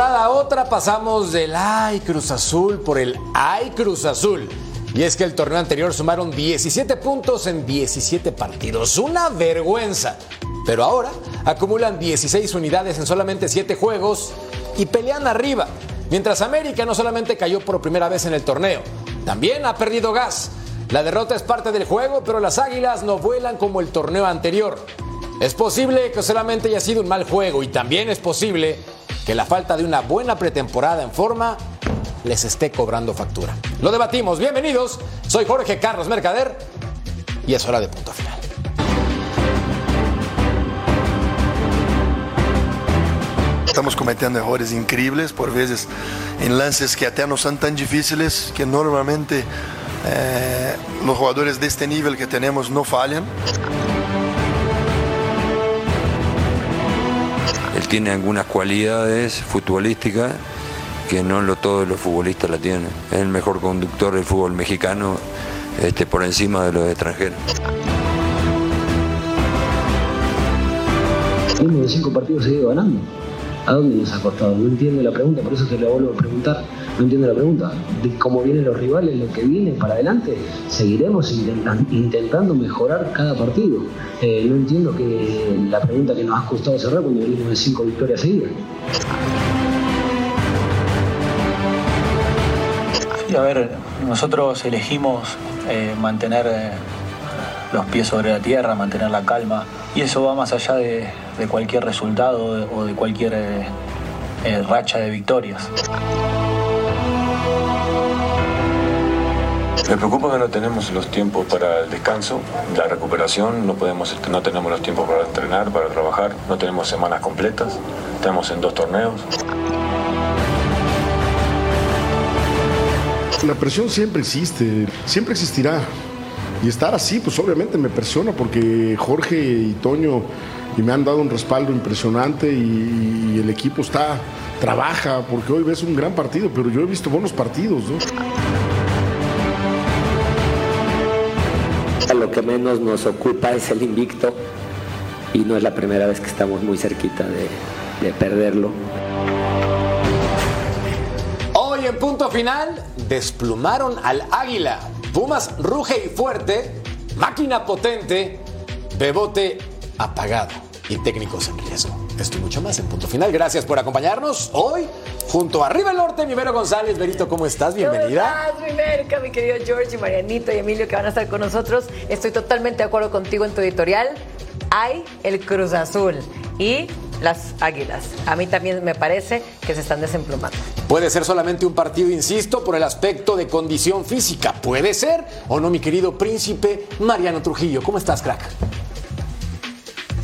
a otra pasamos del Ay Cruz Azul por el Ay Cruz Azul. Y es que el torneo anterior sumaron 17 puntos en 17 partidos. Una vergüenza. Pero ahora acumulan 16 unidades en solamente 7 juegos y pelean arriba. Mientras América no solamente cayó por primera vez en el torneo, también ha perdido gas. La derrota es parte del juego, pero las Águilas no vuelan como el torneo anterior. Es posible que solamente haya sido un mal juego y también es posible que la falta de una buena pretemporada en forma les esté cobrando factura. Lo debatimos. Bienvenidos. Soy Jorge Carlos Mercader y es hora de punto final. Estamos cometiendo errores increíbles, por veces en lances que até no son tan difíciles, que normalmente eh, los jugadores de este nivel que tenemos no fallan. Tiene algunas cualidades futbolísticas que no lo, todos los futbolistas la tienen. Es el mejor conductor del fútbol mexicano este, por encima de los extranjeros. Cinco partidos seguido ganando. ¿A dónde nos ha costado? No entiendo la pregunta, por eso te la vuelvo a preguntar. No entiendo la pregunta. Cómo vienen los rivales, lo que viene para adelante, seguiremos intentan- intentando mejorar cada partido. Eh, no entiendo que la pregunta que nos ha costado cerrar cuando venimos de cinco victorias seguidas. A ver, nosotros elegimos eh, mantener eh, los pies sobre la tierra, mantener la calma, y eso va más allá de, de cualquier resultado o de, o de cualquier eh, eh, racha de victorias. Me preocupa que no tenemos los tiempos para el descanso, la recuperación, no, podemos, no tenemos los tiempos para entrenar, para trabajar, no tenemos semanas completas, estamos en dos torneos. La presión siempre existe, siempre existirá. Y estar así, pues obviamente me presiona porque Jorge y Toño y me han dado un respaldo impresionante y, y el equipo está, trabaja, porque hoy ves un gran partido, pero yo he visto buenos partidos, ¿no? Lo que menos nos ocupa es el invicto y no es la primera vez que estamos muy cerquita de, de perderlo. Hoy en punto final desplumaron al águila. Pumas ruge y fuerte, máquina potente, bebote apagado y técnicos en riesgo. Esto y mucho más en punto final. Gracias por acompañarnos hoy junto a Arriba el Norte, mi Vero González. Verito, ¿cómo estás? Bienvenida. ¿Cómo estás, mi querido George y Marianito y Emilio que van a estar con nosotros? Estoy totalmente de acuerdo contigo en tu editorial. Hay el Cruz Azul y las Águilas. A mí también me parece que se están desemplumando. Puede ser solamente un partido, insisto, por el aspecto de condición física. Puede ser o no, mi querido príncipe Mariano Trujillo. ¿Cómo estás, crack?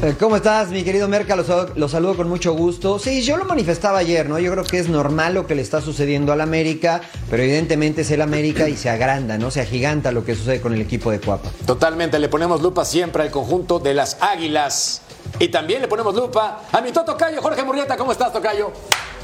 Eh, ¿Cómo estás, mi querido Merca? Los, los saludo con mucho gusto. Sí, yo lo manifestaba ayer, ¿no? Yo creo que es normal lo que le está sucediendo al América, pero evidentemente es el América y se agranda, ¿no? Se agiganta lo que sucede con el equipo de Cuapa. Totalmente, le ponemos lupa siempre al conjunto de las Águilas. Y también le ponemos lupa a mi Tocayo, Jorge Murrieta. ¿Cómo estás, Tocayo?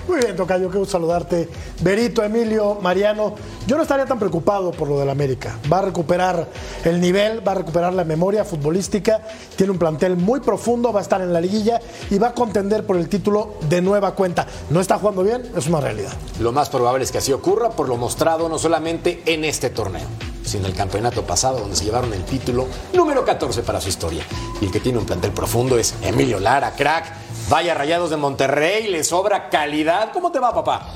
Muy bien, Tocayo, qué gusto saludarte. Berito, Emilio, Mariano, yo no estaría tan preocupado por lo del América. Va a recuperar el nivel, va a recuperar la memoria futbolística, tiene un plantel muy profundo, va a estar en la liguilla y va a contender por el título de nueva cuenta. No está jugando bien, es una realidad. Lo más probable es que así ocurra por lo mostrado no solamente en este torneo, sino el campeonato pasado donde se llevaron el título número 14 para su historia. Y el que tiene un plantel profundo es Emilio Lara, crack. Vaya Rayados de Monterrey, le sobra calidad. ¿Cómo te va, papá?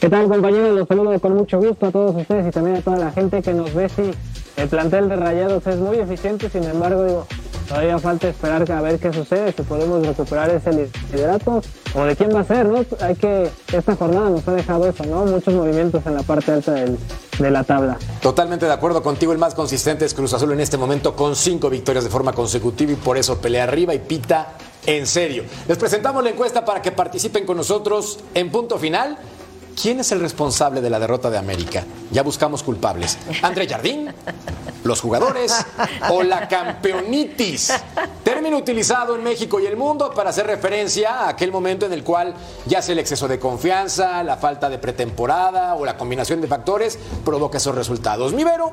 ¿Qué tal compañeros? Los saludo con mucho gusto a todos ustedes y también a toda la gente que nos ve. Sí, el plantel de Rayados es muy eficiente, sin embargo, todavía falta esperar a ver qué sucede, si podemos recuperar ese liderato o de quién va a ser, ¿no? Hay que, esta jornada nos ha dejado eso, ¿no? Muchos movimientos en la parte alta del, de la tabla. Totalmente de acuerdo contigo, el más consistente es Cruz Azul en este momento con cinco victorias de forma consecutiva y por eso pelea arriba y pita en serio. Les presentamos la encuesta para que participen con nosotros en punto final. ¿Quién es el responsable de la derrota de América? Ya buscamos culpables. ¿André Jardín? ¿Los jugadores? ¿O la campeonitis? Término utilizado en México y el mundo para hacer referencia a aquel momento en el cual ya sea el exceso de confianza, la falta de pretemporada o la combinación de factores provoca esos resultados. Mi Vero,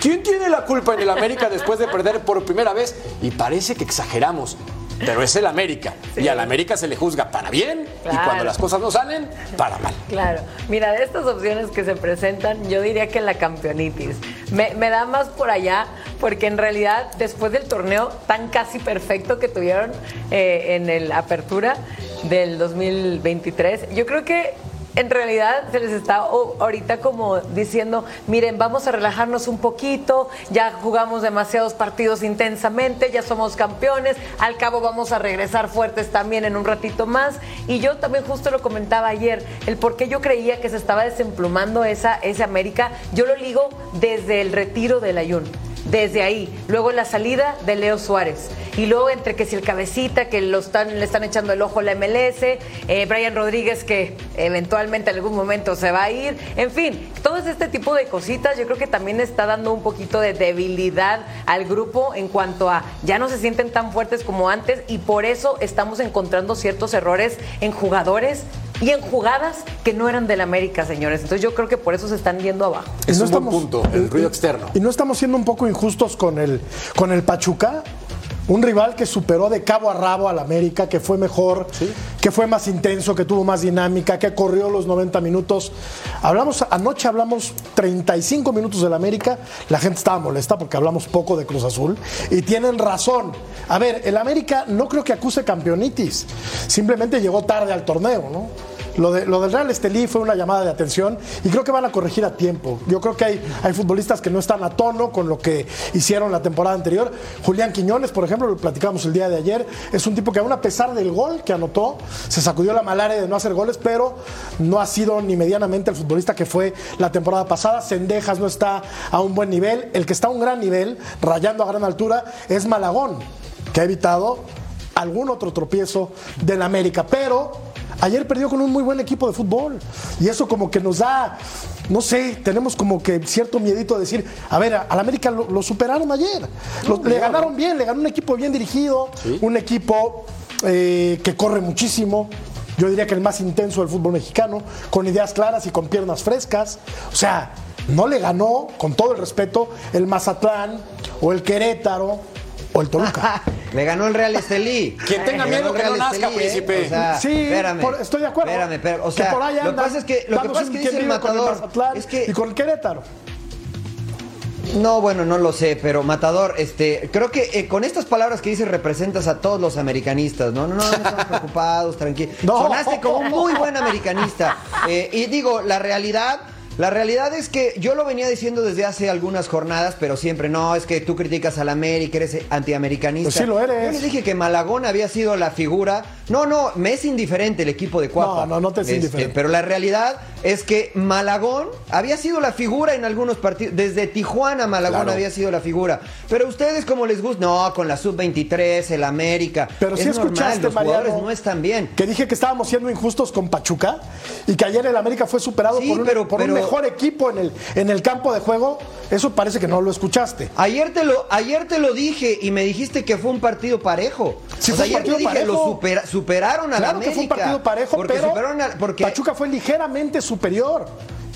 ¿quién tiene la culpa en el América después de perder por primera vez? Y parece que exageramos. Pero es el América. Y al América se le juzga para bien y cuando las cosas no salen, para mal. Claro, mira, de estas opciones que se presentan, yo diría que la campeonitis. Me, me da más por allá, porque en realidad, después del torneo tan casi perfecto que tuvieron eh, en el Apertura del 2023, yo creo que en realidad se les está ahorita como diciendo, miren, vamos a relajarnos un poquito, ya jugamos demasiados partidos intensamente, ya somos campeones, al cabo vamos a regresar fuertes también en un ratito más. Y yo también justo lo comentaba ayer, el por qué yo creía que se estaba desemplumando esa, ese América, yo lo ligo desde el retiro del Ayun. Desde ahí, luego la salida de Leo Suárez. Y luego entre que si el cabecita que lo están, le están echando el ojo la MLS, eh, Brian Rodríguez que eventualmente en algún momento se va a ir, en fin, todo este tipo de cositas yo creo que también está dando un poquito de debilidad al grupo en cuanto a ya no se sienten tan fuertes como antes y por eso estamos encontrando ciertos errores en jugadores y en jugadas que no eran del América, señores. Entonces yo creo que por eso se están yendo abajo. Es no un buen punto, el ruido externo. Y no estamos siendo un poco injustos con el, con el Pachuca. Un rival que superó de cabo a rabo al América, que fue mejor, que fue más intenso, que tuvo más dinámica, que corrió los 90 minutos. Hablamos, anoche hablamos 35 minutos del América, la gente estaba molesta porque hablamos poco de Cruz Azul y tienen razón. A ver, el América no creo que acuse campeonitis, simplemente llegó tarde al torneo, ¿no? Lo, de, lo del Real Estelí fue una llamada de atención y creo que van a corregir a tiempo. Yo creo que hay, hay futbolistas que no están a tono con lo que hicieron la temporada anterior. Julián Quiñones, por ejemplo, lo platicamos el día de ayer, es un tipo que aún a pesar del gol que anotó, se sacudió la malaria de no hacer goles, pero no ha sido ni medianamente el futbolista que fue la temporada pasada. Sendejas no está a un buen nivel. El que está a un gran nivel, rayando a gran altura, es Malagón, que ha evitado algún otro tropiezo del América. Pero ayer perdió con un muy buen equipo de fútbol. Y eso como que nos da, no sé, tenemos como que cierto miedito de decir, a ver, al América lo, lo superaron ayer. Lo- le ganaron bien, le ganó un equipo bien dirigido, un equipo eh, que corre muchísimo. Yo diría que el más intenso del fútbol mexicano, con ideas claras y con piernas frescas. O sea, no le ganó, con todo el respeto, el Mazatlán o el Querétaro o el Toluca. Le ganó el Real Estelí. Quien tenga miedo el que no Real nazca, Estelí, ¿eh? príncipe. O sea, Sí, espérame. por- estoy de acuerdo. Espérame, espérame. O Que sea, por ahí lo que anda pasa es que, lo que, pasa es que dice el matador. Mazatlán es que y con el Querétaro. No, bueno, no lo sé, pero Matador, este, creo que eh, con estas palabras que dices representas a todos los americanistas, ¿no? No, no, no estamos preocupados, tranquilos. No. Sonaste como un muy buen americanista. Eh, y digo, la realidad, la realidad es que yo lo venía diciendo desde hace algunas jornadas, pero siempre, no, es que tú criticas al América, eres antiamericanista. Pues sí lo eres. Yo les dije que Malagón había sido la figura. No, no, me es indiferente el equipo de Cuapa. No, no, no te es Este, indiferente. Pero la realidad es que Malagón había sido la figura en algunos partidos. Desde Tijuana Malagón Claro. había sido la figura. Pero ustedes como les gusta, no, con la sub-23, el América. Pero es sí normal, escuchaste, los jugadores Mariano, no están bien. Que dije que estábamos siendo injustos con Pachuca y que ayer el América fue superado Sí, por, un, pero- por un pero- mejor equipo en el, en el campo de juego. Eso parece que no lo escuchaste. Ayer te lo, ayer te lo dije y me dijiste que fue un partido parejo. Sí, O fue sea, un ayer te dije, parejo. lo supera- superaron a la Claro América. que fue un partido parejo, porque pero a- porque Pachuca fue ligeramente superior.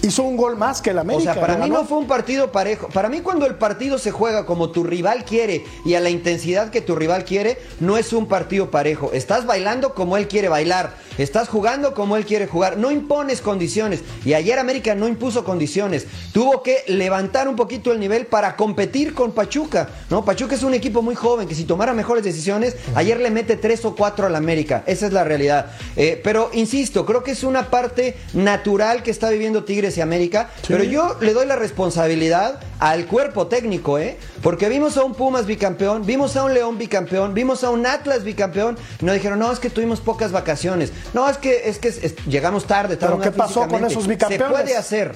Hizo un gol más que el O América. sea, para mí ganó. no fue un partido parejo. Para mí cuando el partido se juega como tu rival quiere y a la intensidad que tu rival quiere, no es un partido parejo. Estás bailando como él quiere bailar. Estás jugando como él quiere jugar. No impones condiciones. Y ayer América no impuso condiciones. Tuvo que levantar un poquito el nivel para competir con Pachuca. ¿no? Pachuca es un equipo muy joven que si tomara mejores decisiones, ayer le mete tres o cuatro al América. Esa es la realidad. Eh, pero insisto, creo que es una parte natural que está viviendo Tigres y América. Pero yo le doy la responsabilidad al cuerpo técnico, ¿eh? Porque vimos a un Pumas bicampeón, vimos a un León bicampeón, vimos a un Atlas bicampeón. Y nos dijeron, no, es que tuvimos pocas vacaciones. No, es que, es que es- llegamos tarde. ¿Pero tarde qué pasó con esos bicampeones? Se puede hacer.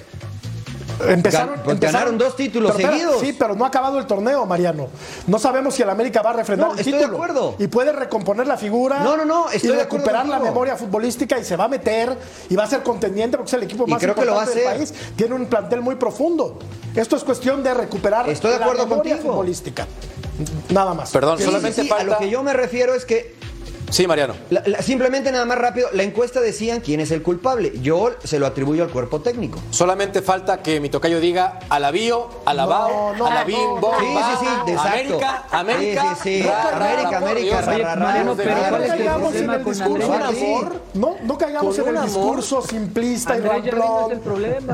Empezaron, Gan- pues empezaron- ganaron dos títulos Pero seguidos. Sí, pero no ha acabado el torneo, Mariano. No sabemos si el América va a refrendar No, el estoy de acuerdo. Y puede recomponer la figura. No, no, no, estoy y de recuperar la memoria futbolística y se va a meter y va a ser contendiente porque es el equipo Y más creo que lo va a importante del hacer. país. Tiene un plantel muy profundo. Esto es cuestión de recuperar Estoy de la acuerdo memoria contigo. futbolística. Nada más. Perdón, Sí, solamente sí, sí, falta. A lo que yo me refiero es que Sí, Mariano. La- la- simplemente nada más rápido, la encuesta decían quién es el culpable. Yo se lo atribuyo al cuerpo técnico. Solamente falta que mi tocayo diga alabío, alabao, No, no, alabín, no, no. bomba, Sí, sí, sí, exacto. América, América, Sí, sí, sí. ra, ra, América, ra, América, ra, Oye. Mariano, pero De ¿cuál verdad. es el caigamos en problema el con discurso amor. No, no caigamos Con en el discurso simplista y ramplón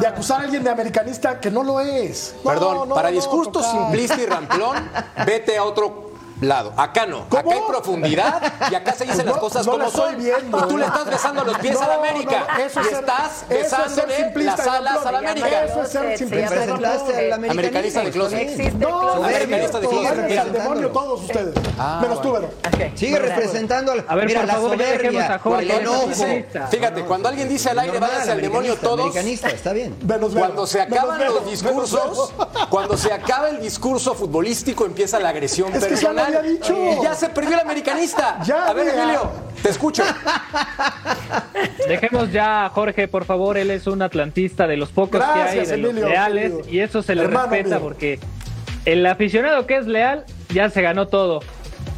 de acusar a alguien de americanista que no lo es. Perdón, no, para no, discurso simplista y ramplón, vete a otro lado. Acá no. ¿Cómo? Acá hay profundidad y acá se dicen No, las cosas no como son. viendo, y tú le ¿eh? estás besando los pies No, a la América. no, no, eso es y ser- estás eso es ser besándole simplista las alas a la. América. Eso es ser Se simplista. Americanista de closet. No. Americanista de closet. váyanse al demonio todos ustedes. Menos tú, Vero. Sigue representando al. A ver, mira, por la favor, dejemos soberbia, a Jorge, es. Fíjate, cuando alguien dice al aire, váyanse al demonio todos. Americanista, está bien. Cuando se acaban los discursos, cuando se acaba el discurso futbolístico, empieza la agresión Es personal. Había dicho. Y ya se perdió el americanista. Ya, a ver. Emilio, te escucho. Dejemos ya a Jorge, por favor. Él es un atlantista de los pocos que hay, los leales, y eso se le Hermano respeta mío. porque el aficionado que es leal ya se ganó todo.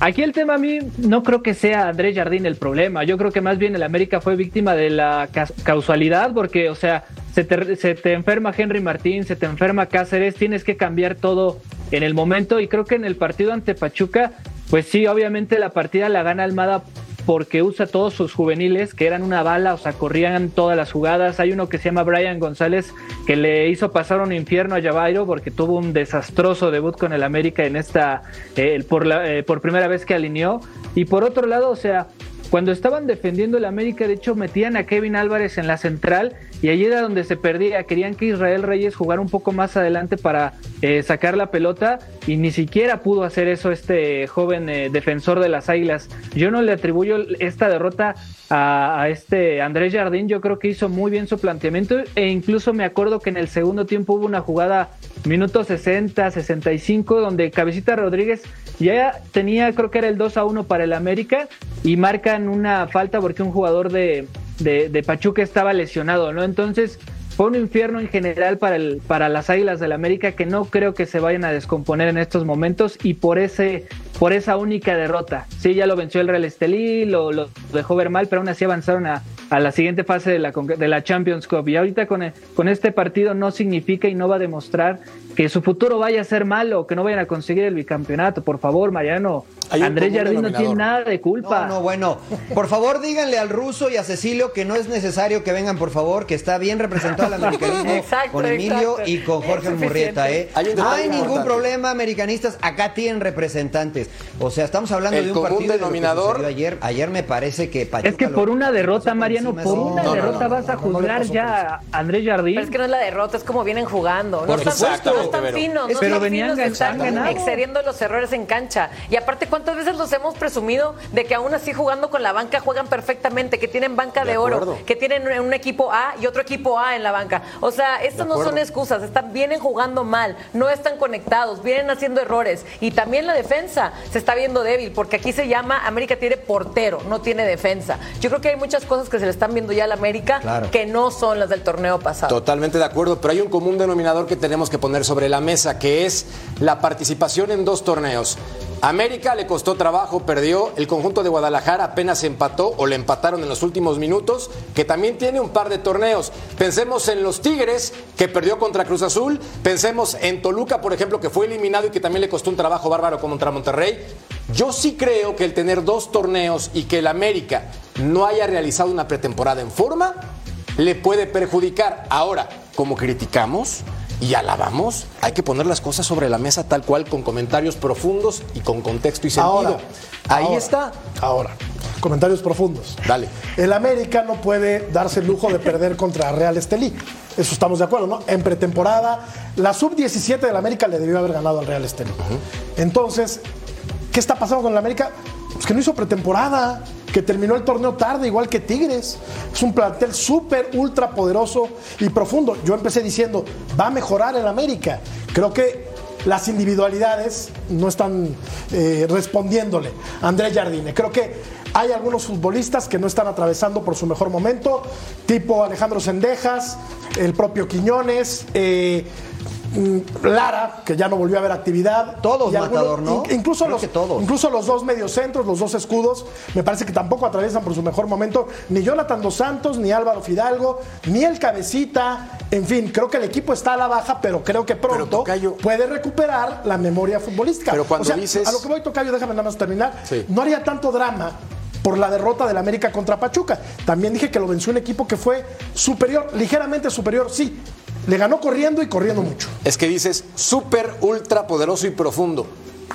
Aquí el tema a mí no creo que sea Andrés Jardín el problema. Yo creo que más bien el América fue víctima de la ca- causalidad porque, o sea, se te, se te enferma Henry Martín, se te enferma Cáceres, tienes que cambiar todo en el momento y creo que en el partido ante Pachuca, pues sí, obviamente la partida la gana Almada porque usa todos sus juveniles que eran una bala, o sea, corrían todas las jugadas. Hay uno que se llama Brian González que le hizo pasar un infierno a Javairo porque tuvo un desastroso debut con el América en esta eh, por la eh, por primera vez que alineó y por otro lado, o sea, cuando estaban defendiendo el América, de hecho metían a Kevin Álvarez en la central y allí era donde se perdía. Querían que Israel Reyes jugara un poco más adelante para eh, sacar la pelota y ni siquiera pudo hacer eso este joven eh, defensor de las Águilas. Yo no le atribuyo esta derrota a, a este Andrés Jardín. Yo creo que hizo muy bien su planteamiento e incluso me acuerdo que en el segundo tiempo hubo una jugada minuto 60, 65 donde Cabecita Rodríguez ya tenía, creo que era el 2 a 1 para el América y marcan una falta porque un jugador de, de, Pachuca estaba lesionado, ¿no? Entonces fue un infierno en general para, el, para las Águilas del América que no creo que se vayan a descomponer en estos momentos y por ese por esa única derrota. Sí, ya lo venció el Real Estelí, lo, dejó ver mal, pero aún así avanzaron a, a la siguiente fase de la, de la Champions Cup. Y ahorita con, con este partido no significa y no va a demostrar que su futuro vaya a ser malo, que no vayan a conseguir el bicampeonato. Por favor, Mariano, Andrés Jardín no tiene nada de culpa. No, no, bueno. Por favor, díganle al ruso y a Cecilio que no es necesario que vengan, por favor, que está bien representado el americanismo Exacto, con Emilio exacto. y con Jorge Murrieta, ¿eh? Hay No hay ningún problema, americanistas. Acá tienen representantes. O sea, estamos hablando El de un común partido de denominador- sucedió ayer. Ayer me parece que Pachuca Es que por una derrota, Mariano, por una derrota vas a juzgar ya a Andrés Jardín. Pero es que no es la derrota, es como vienen jugando. Por supuesto, no están Vero. finos, no Pero están venían finos, están excediendo los errores en cancha. Y aparte, ¿cuántas veces los hemos presumido de que aún así jugando con la banca juegan perfectamente, que tienen banca de, De oro, que tienen un equipo A y otro equipo A en la banca? O sea, estas no son excusas, están, vienen jugando mal, no están conectados, vienen haciendo errores. Y también la defensa se está viendo débil, porque aquí se llama América tiene portero, no tiene defensa. Yo creo que hay muchas cosas que se le están viendo ya a la América Claro. que no son las del torneo pasado. Totalmente de acuerdo, pero hay un común denominador que tenemos que poner sobre la mesa, que es la participación en dos torneos. América le costó trabajo, perdió. El conjunto de Guadalajara apenas empató o le empataron en los últimos minutos, que también tiene un par de torneos. Pensemos en los Tigres, que perdió contra Cruz Azul. Pensemos en Toluca, por ejemplo, que fue eliminado y que también le costó un trabajo bárbaro contra Monterrey. Yo sí creo que el tener dos torneos y que el América no haya realizado una pretemporada en forma, le puede perjudicar. Ahora, como criticamos y alabamos, hay que poner las cosas sobre la mesa tal cual, con comentarios profundos y con contexto y sentido. Ahora, Ahí ahora, está. Ahora, comentarios profundos. Dale. El América no puede darse el lujo de perder contra Real Estelí. Eso estamos de acuerdo, ¿no? En pretemporada, la sub-17 del América le debió haber ganado al Real Estelí. Entonces, ¿qué está pasando con el América? Pues que no hizo pretemporada, que terminó el torneo tarde, igual que Tigres. Es un plantel súper, ultra poderoso y profundo. Yo empecé diciendo, va a mejorar el América. Creo que las individualidades no están eh, respondiéndole Andrés Jardine. Creo que hay algunos futbolistas que no están atravesando por su mejor momento, tipo Alejandro Sendejas, el propio Quiñones. eh, Lara, que ya no volvió a haber actividad. Todos, Matador, ¿no? in- Incluso Creo los, que todos. incluso los dos mediocentros, los dos escudos, me parece que tampoco atraviesan por su mejor momento. Ni Jonathan Dos Santos, ni Álvaro Fidalgo, ni el Cabecita. En fin, creo que el equipo está a la baja, pero creo que pronto Tocayo- puede recuperar la memoria futbolística. Pero cuando O sea, dices- A lo que voy, Tocayo, déjame nada más terminar. Sí. No haría tanto drama por la derrota del América contra Pachuca. También dije que lo venció un equipo que fue superior, ligeramente superior, sí. Le ganó corriendo y corriendo mucho. Es que dices súper, ultra poderoso y profundo.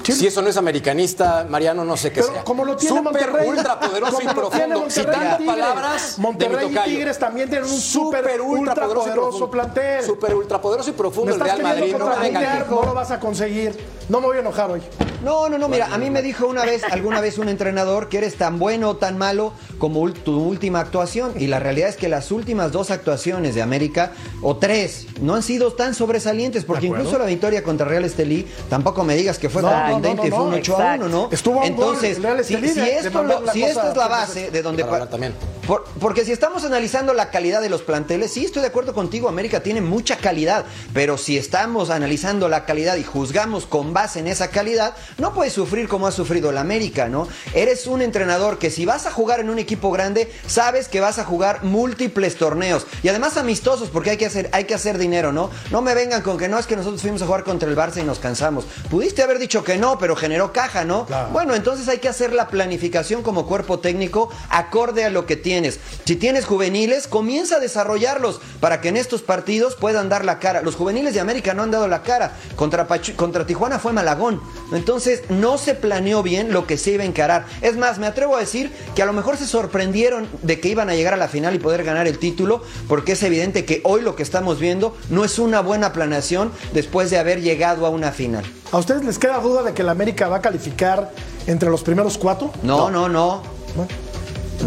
Si eso no es americanista, Mariano, no sé qué Pero sea. como lo tiene Súper, Monterrey, ultra poderoso y profundo. Citando palabras de Monterrey y. Tigres también tienen un súper, ultra poderoso plantel. Súper, ultra poderoso y profundo el Real Madrid. no lo vas a conseguir. No me voy a enojar hoy. No, no, no, mira, a mí me dijo una vez, alguna vez un entrenador que eres tan bueno o tan malo como tu última actuación. Y la realidad es que las últimas dos actuaciones de América, o tres, no han sido tan sobresalientes, porque incluso la victoria contra Real Estelí, tampoco me digas que fue No, contundente, no, no, fue un no, 8 a 1, ¿no? Estuvo gol Entonces, si, si esto, lo- la si cosa esta es la base de donde... También. Por- porque si estamos analizando la calidad de los planteles, sí estoy de acuerdo contigo, América tiene mucha calidad, pero si estamos analizando la calidad y juzgamos con base en esa calidad, no puedes sufrir como ha sufrido el América, ¿no? Eres un entrenador que si vas a jugar en un equipo grande, sabes que vas a jugar múltiples torneos y además amistosos porque hay que hacer hay que hacer dinero, ¿no? No me vengan con que no es que nosotros fuimos a jugar contra el Barça y nos cansamos. Pudiste haber dicho que no, pero generó caja, ¿no? Bueno, entonces hay que hacer la planificación como cuerpo técnico acorde a lo que tienes. Si tienes juveniles, comienza a desarrollarlos para que en estos partidos puedan dar la cara. Los juveniles de América no han dado la cara. Contra, Pachu- contra Tijuana fue Malagón. Entonces no se planeó bien lo que se iba a encarar. Es más, me atrevo a decir que a lo mejor se sorprendieron de que iban a llegar a la final y poder ganar el título, porque es evidente que hoy lo que estamos viendo no es una buena planeación después de haber llegado a una final. ¿A ustedes les queda duda de que el América va a calificar entre los primeros cuatro? No, no, no.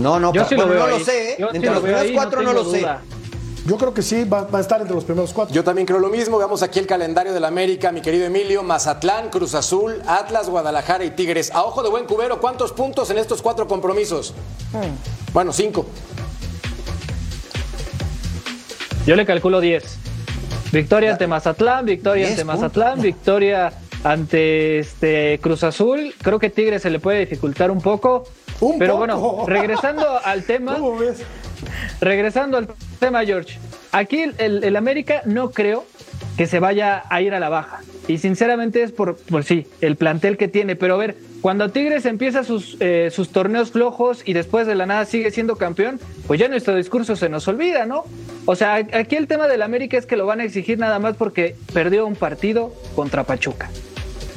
No, no, Yo pa- sí lo bueno, veo no ahí. lo sé. ¿eh? Yo sí Entre lo los veo primeros ahí, no cuatro no, lo sé. Yo creo que sí, va, va a estar entre los primeros cuatro. Yo también creo lo mismo. Veamos aquí el calendario del América, mi querido Emilio. Mazatlán, Cruz Azul, Atlas, Guadalajara y Tigres. A ojo de buen cubero, ¿cuántos puntos en estos cuatro compromisos? Bueno, cinco. Yo le calculo 10. Victoria ante Mazatlán, victoria 10 ante Mazatlán, victoria ante este Cruz Azul. Creo que Tigres se le puede dificultar un poco. Un pero poco. bueno, regresando al tema, ¿Cómo ves? regresando al tema, George. Aquí el, el- el América no creo que se vaya a ir a la baja. Y sinceramente es por, por sí, el plantel que tiene. Pero a ver, cuando Tigres empieza sus, eh, sus torneos flojos y después de la nada sigue siendo campeón, pues ya nuestro discurso se nos olvida, ¿no? O sea, aquí el tema del América es que lo van a exigir nada más porque perdió un partido contra Pachuca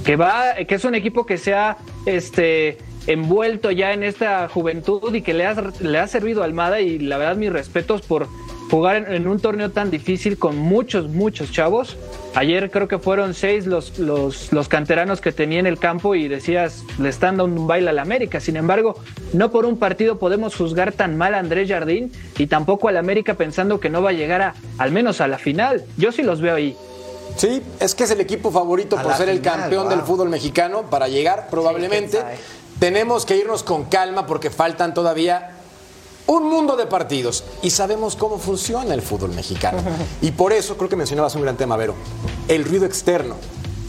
que va, que es un equipo que se ha este, envuelto ya en esta juventud y que le ha, le ha servido a Almada y la verdad mis respetos por jugar en, en un torneo tan difícil con muchos, muchos chavos. Ayer creo que fueron seis los, los, los canteranos que tenía en el campo y decías, le están dando un baile a la América. Sin embargo, no por un partido podemos juzgar tan mal a Andrés Jardín y tampoco al América pensando que no va a llegar a, al menos a la final. Yo sí los veo ahí. Sí, es que es el equipo favorito A por ser el campeón del fútbol mexicano para llegar probablemente. Tenemos que irnos con calma porque faltan todavía un mundo de partidos y sabemos cómo funciona el fútbol mexicano. Y por eso creo que mencionabas un gran tema, Vero. El ruido externo.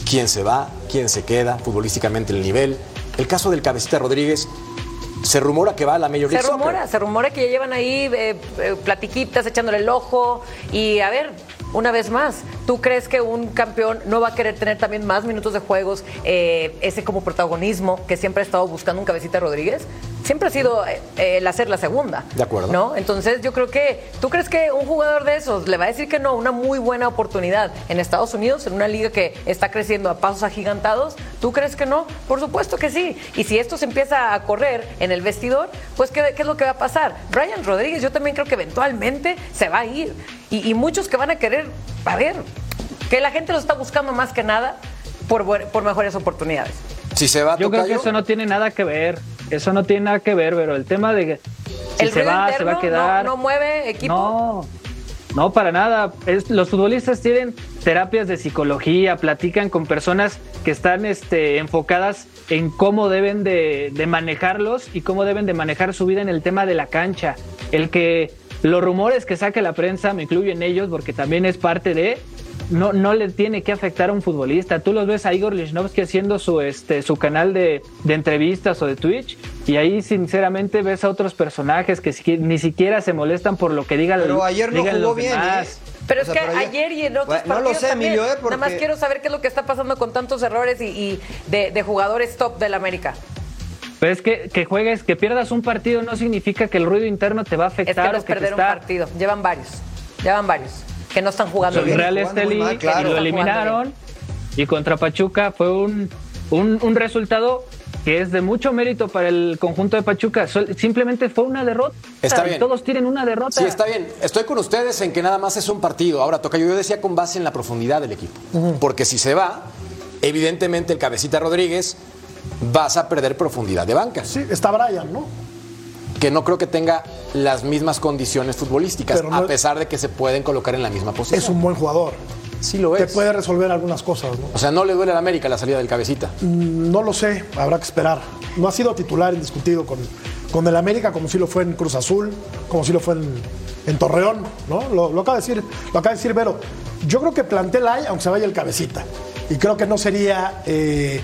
¿Quién se va? ¿Quién se queda? Futbolísticamente el nivel. El caso del Cabecita Rodríguez. Se rumora que va a la Major Se Soccer. rumora, se rumora que ya llevan ahí eh, eh, platiquitas echándole el ojo. Y a ver, una vez más, ¿tú crees que un campeón no va a querer tener también más minutos de juegos, eh, ese como protagonismo que siempre ha estado buscando un cabecita Rodríguez? Siempre ha sido eh, el hacer la segunda. De acuerdo. ¿No? Entonces yo creo que, ¿tú crees que un jugador de esos le va a decir que no? Una muy buena oportunidad en Estados Unidos, en una liga que está creciendo a pasos agigantados. ¿Tú crees que no? Por supuesto que sí. Y si esto se empieza a correr en el vestidor, pues ¿qué, qué es lo que va a pasar? Ryan Rodríguez yo también creo que eventualmente se va a ir. Y, y muchos que van a querer, a ver, que la gente lo está buscando más que nada por, buen- por mejores oportunidades. Si se va, Yo creo que eso no tiene nada que ver. Eso no tiene nada que ver, pero el tema de que si el se va, se va a quedar. no, no mueve equipo. No, no, para nada. Es- los futbolistas tienen terapias de psicología, platican con personas que están este, enfocadas en cómo deben de, de manejarlos y cómo deben de manejar su vida en el tema de la cancha. El que los rumores que saque la prensa, me incluyo en ellos porque también es parte de, no, no le tiene que afectar a un futbolista. Tú los ves a Igor Lichnowsky haciendo su, este, su canal de, de entrevistas o de Twitch y ahí sinceramente ves a otros personajes que si- ni siquiera se molestan por lo que digan Pero ayer no jugó bien. ¿eh? Pero O es sea, que ayer y en otros Bueno, no lo partidos sé, también. Emilio, ¿eh? Nada más quiero saber qué es lo que está pasando con tantos errores y, y de, de jugadores top del América. Pero es que, que juegues, que pierdas un partido no significa que el ruido interno te va a Es que afectar no o es que te perder un está... partido. Llevan varios. Llevan varios. Que no están jugando el bien. Real Estelí claro. y lo eliminaron y contra Pachuca fue un, un, un resultado que es de mucho mérito para el conjunto de Pachuca. Simplemente fue una derrota. Está bien. Todos tienen una derrota. Sí, está bien. Estoy con ustedes en que nada más es un partido. Ahora, toca yo decía con base en la profundidad del equipo. Porque si se va, evidentemente el cabecita Rodríguez vas a perder profundidad de banca. Sí, está Brian, ¿no? Que no creo que tenga las mismas condiciones futbolísticas, no- a pesar de que se pueden colocar en la misma posición. Es un buen jugador. Sí lo Te es. puede resolver algunas cosas, ¿no? O sea, no le duele al América la salida del cabecita. No lo sé, habrá que esperar. No ha sido titular indiscutido con, con el América, como si lo fue en Cruz Azul, como si lo fue en, en Torreón, ¿no? Lo, lo acaba de decir, lo acaba de decir Vero. Yo creo que plantel hay, aunque se vaya el cabecita. Y creo que no sería eh,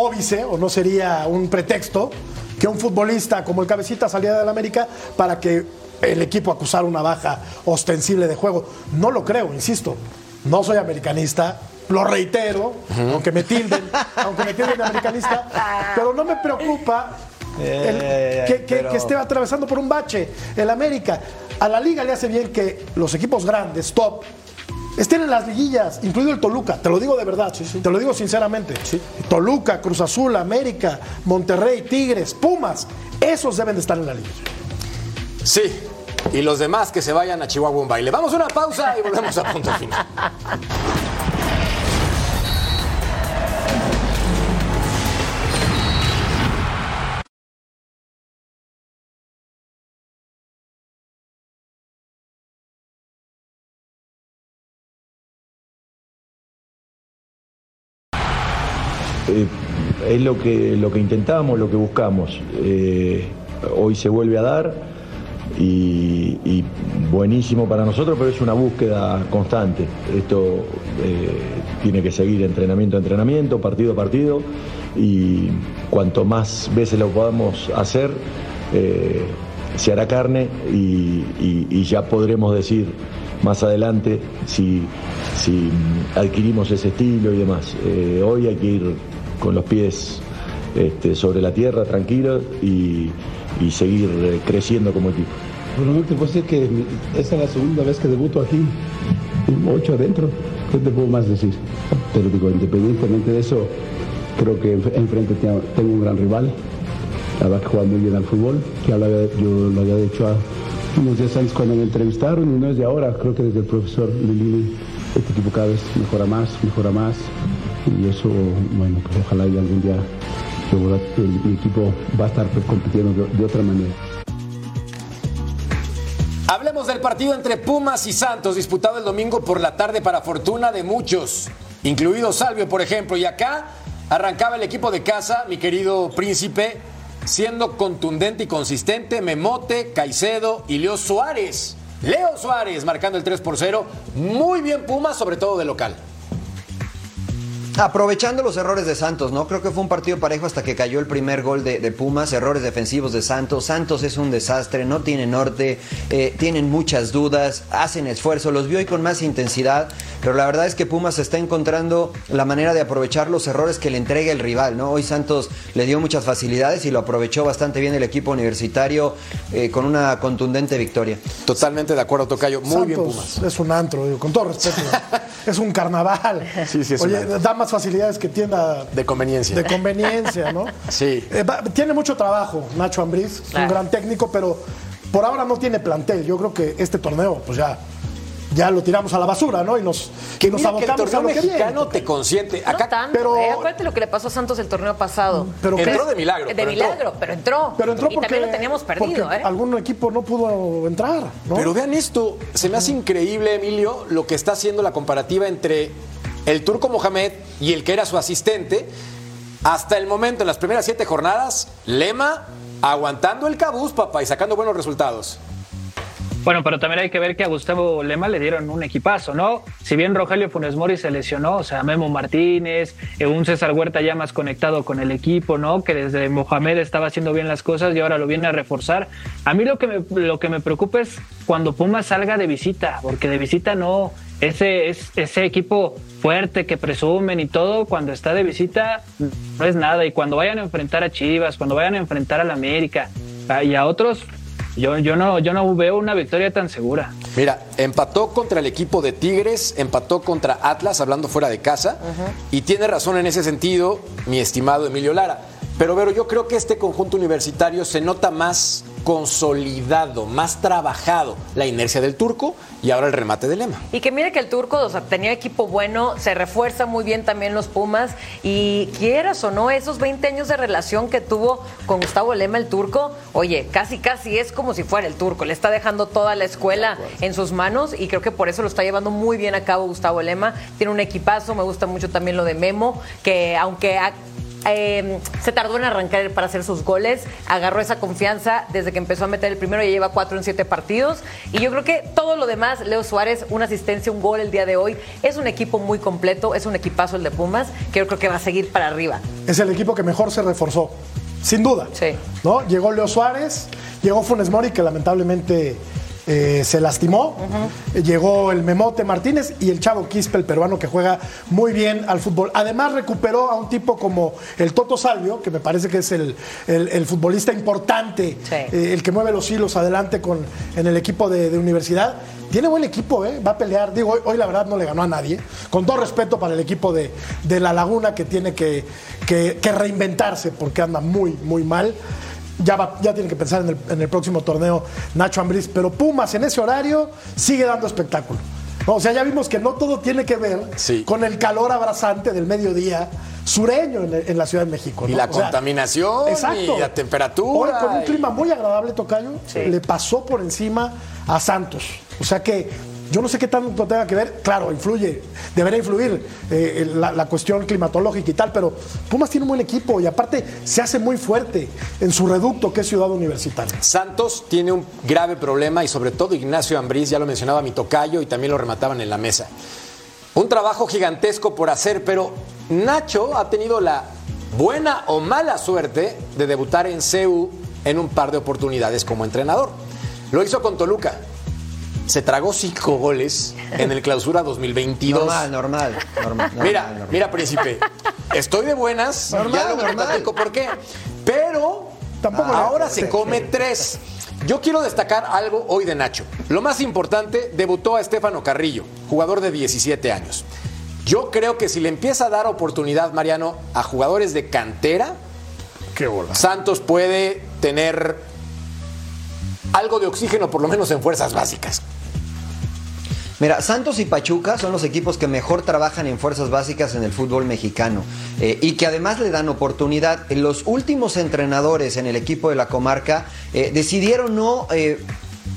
óbice o no sería un pretexto que un futbolista como el cabecita saliera del América para que el equipo acusara una baja ostensible de juego. No lo creo, insisto. No soy americanista, lo reitero, aunque me tilden, aunque me tilden de americanista, pero no me preocupa el- que, que- pero- que esté atravesando por un bache el América. A la liga le hace bien que los equipos grandes, top, estén en las liguillas, incluido el Toluca, te lo digo de verdad, te lo digo sinceramente. Toluca, Cruz Azul, América, Monterrey, Tigres, Pumas, esos deben de estar en la liga. Sí. Y los demás que se vayan a Chihuahua un baile. Vamos a una pausa y volvemos a punto final. Eh, es lo que, lo que intentamos, lo que buscamos. Eh, hoy se vuelve a dar y, buenísimo para nosotros, pero es una búsqueda constante. Esto eh, tiene que seguir entrenamiento a entrenamiento, partido a partido y cuanto más veces lo podamos hacer, se hará carne y, ya podremos decir más adelante si, si adquirimos ese estilo y demás. Hoy hay que ir con los pies este, sobre la tierra, tranquilos y, seguir eh, creciendo como equipo. Bueno, no te puedo decir que esta es la segunda vez que debuto aquí, ocho adentro. ¿Qué te puedo más decir? Pero digo, independientemente de eso, creo que enf- enfrente tengo tengo un gran rival. La verdad que juega muy bien al fútbol. Ya lo había- yo lo había dicho a- unos días antes cuando me entrevistaron y no es de ahora. Creo que desde el profesor Lilini este equipo cada vez mejora más, mejora más. Y eso, bueno, pues ojalá y algún día mi equipo va a estar pues, compitiendo de- de otra manera. Hablemos del partido entre Pumas y Santos, disputado el domingo por la tarde para fortuna de muchos, incluido Salvio, por ejemplo. Y acá arrancaba el equipo de casa, mi querido príncipe, siendo contundente y consistente, Memote, Caicedo y Leo Suárez. Leo Suárez marcando el 3 por 0. Muy bien Pumas, sobre todo de local. Aprovechando los errores de Santos, ¿no? Creo que fue un partido parejo hasta que cayó el primer gol de, de Pumas, errores defensivos de Santos. Santos es un desastre, no tiene norte, eh, tienen muchas dudas, hacen esfuerzo, los vio hoy con más intensidad, pero la verdad es que Pumas está encontrando la manera de aprovechar los errores que le entrega el rival, ¿no? Hoy Santos le dio muchas facilidades y lo aprovechó bastante bien el equipo universitario eh, con una contundente victoria. Totalmente de acuerdo, Tocayo. Muy bien Santos Pumas. Es un antro, digo, con todo respeto. es un carnaval. Sí, sí, es Oye, da más facilidades que tienda De conveniencia. de conveniencia, ¿no? Sí. Eh, va- tiene mucho trabajo Nacho Ambriz, es un gran técnico, pero por ahora no tiene plantel. Yo creo que este torneo, pues ya, ya lo tiramos a la basura, ¿no? Y nos, Que y nos que el abocamos a torneo lo que viene. mexicano te consiente. No Acá tanto, pero- eh. Acuérdate lo que le pasó a Santos el torneo pasado. Pero Entró de milagro, De pero entró. milagro, pero entró. Pero entró y porque, también lo teníamos perdido, ¿eh? algún equipo no pudo entrar, ¿no? Pero vean esto, se me hace increíble, Emilio, lo que está haciendo la comparativa entre el turco Mohamed y el que era su asistente. Hasta el momento, en las primeras siete jornadas, Lema aguantando el cabuz, papá, y sacando buenos resultados. Bueno, pero también hay que ver que a Gustavo Lema le dieron un equipazo, ¿no? Si bien Rogelio Funes Mori se lesionó, o sea, Memo Martínez, eh, un César Huerta ya más conectado con el equipo, ¿no? Que desde Mohamed estaba haciendo bien las cosas y ahora lo viene a reforzar. A mí lo que me, lo que me preocupa es cuando Pumas salga de visita, porque de visita no, ese, es, ese equipo fuerte que presumen y todo, cuando está de visita no es nada. Y cuando vayan a enfrentar a Chivas, cuando vayan a enfrentar a la América ah, y a otros, yo, yo, no, yo no veo una victoria tan segura. Mira, empató contra el equipo de Tigres, empató contra Atlas, hablando fuera de casa, y tiene razón en ese sentido, mi estimado Emilio Lara. Pero, Vero, yo creo que este conjunto universitario se nota más consolidado, más trabajado. La inercia del turco y ahora el remate de Lema. Y que mire que el turco, o sea, tenía equipo bueno, se refuerza muy bien también los Pumas. Y quieras o no, esos 20 años de relación que tuvo con Gustavo Lema, el turco, oye, casi casi es como si fuera el turco. Le está dejando toda la escuela en sus manos y creo que por eso lo está llevando muy bien a cabo Gustavo Lema. Tiene un equipazo, me gusta mucho también lo de Memo, que aunque ha eh, se tardó en arrancar para hacer sus goles, agarró esa confianza desde que empezó a meter el primero, ya lleva cuatro en siete partidos. Y yo creo que todo lo demás, Leo Suárez, una asistencia, un gol el día de hoy, es un equipo muy completo, es un equipazo el de Pumas, que yo creo que va a seguir para arriba. Es el equipo que mejor se reforzó, sin duda. Sí. ¿no? Llegó Leo Suárez, llegó Funes Mori, que lamentablemente eh, se lastimó. Llegó el Memote Martínez y el Chavo Quispe, el peruano que juega muy bien al fútbol. Además, recuperó a un tipo como el Toto Salvio, que me parece que es el, el- el futbolista importante, eh, el que mueve los hilos adelante con, en el equipo de, de universidad. Tiene buen equipo, ¿eh? va a pelear. Digo, hoy, hoy la verdad no le ganó a nadie. Con todo respeto para el equipo de, de La Laguna que tiene que, que- que reinventarse porque anda muy, muy mal ya, va- ya tiene que pensar en el, en el próximo torneo Nacho Ambriz, pero Pumas en ese horario sigue dando espectáculo. No, o sea, ya vimos que no todo tiene que ver con el calor abrasante del mediodía sureño en, en la Ciudad de México. Y la O sea, contaminación exacto. y la temperatura. Hoy con un y- clima muy agradable, Tocayo, le pasó por encima a Santos. O sea que yo no sé qué tanto tenga que ver. Claro, influye, debería influir eh, la, la cuestión climatológica y tal, pero Pumas tiene un buen equipo y aparte se hace muy fuerte en su reducto que es Ciudad Universitaria. Santos tiene un grave problema y sobre todo Ignacio Ambriz, ya lo mencionaba mi tocayo y también lo remataban en la mesa. Un trabajo gigantesco por hacer, pero Nacho ha tenido la buena o mala suerte de debutar en CEU en un par de oportunidades como entrenador. Lo hizo con Toluca. Se tragó cinco goles en el clausura 2022. Normal, normal, normal. Mira, normal, normal. mira, príncipe. Estoy de buenas. Normal, ya normal. por qué. Pero Tampoco ahora se come tres. Yo quiero destacar algo hoy de Nacho. Lo más importante, debutó a Estefano Carrillo, jugador de 17 años. Yo creo que si le empieza a dar oportunidad, Mariano, a jugadores de cantera, Qué bola. Santos puede tener algo de oxígeno, por lo menos en fuerzas básicas. Mira, Santos y Pachuca son los equipos que mejor trabajan en fuerzas básicas en el fútbol mexicano eh, y que además le dan oportunidad. Los últimos entrenadores en el equipo de la comarca eh, decidieron no eh,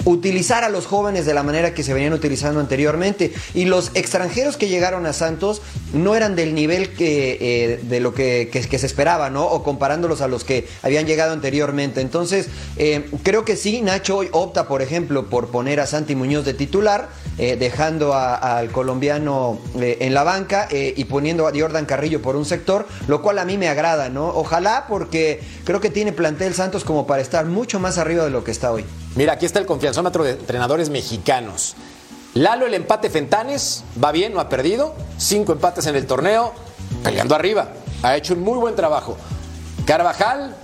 utilizar a los jóvenes de la manera que se venían utilizando anteriormente y los extranjeros que llegaron a Santos no eran del nivel que eh, de lo que, se esperaba, ¿no? O comparándolos a los que habían llegado anteriormente. Entonces, eh, creo que sí, Nacho hoy opta, por ejemplo, por poner a Santi Muñoz de titular, eh, dejando al colombiano en la banca y poniendo a Jordan Carrillo por un sector, lo cual a mí me agrada, ¿no? Ojalá porque creo que tiene plantel Santos como para estar mucho más arriba de lo que está hoy. Mira, aquí está el confianzómetro de entrenadores mexicanos. Lalo, el empate Fentanes, va bien, no ha perdido. Cinco empates en el torneo, peleando arriba. Ha hecho un muy buen trabajo. Carvajal,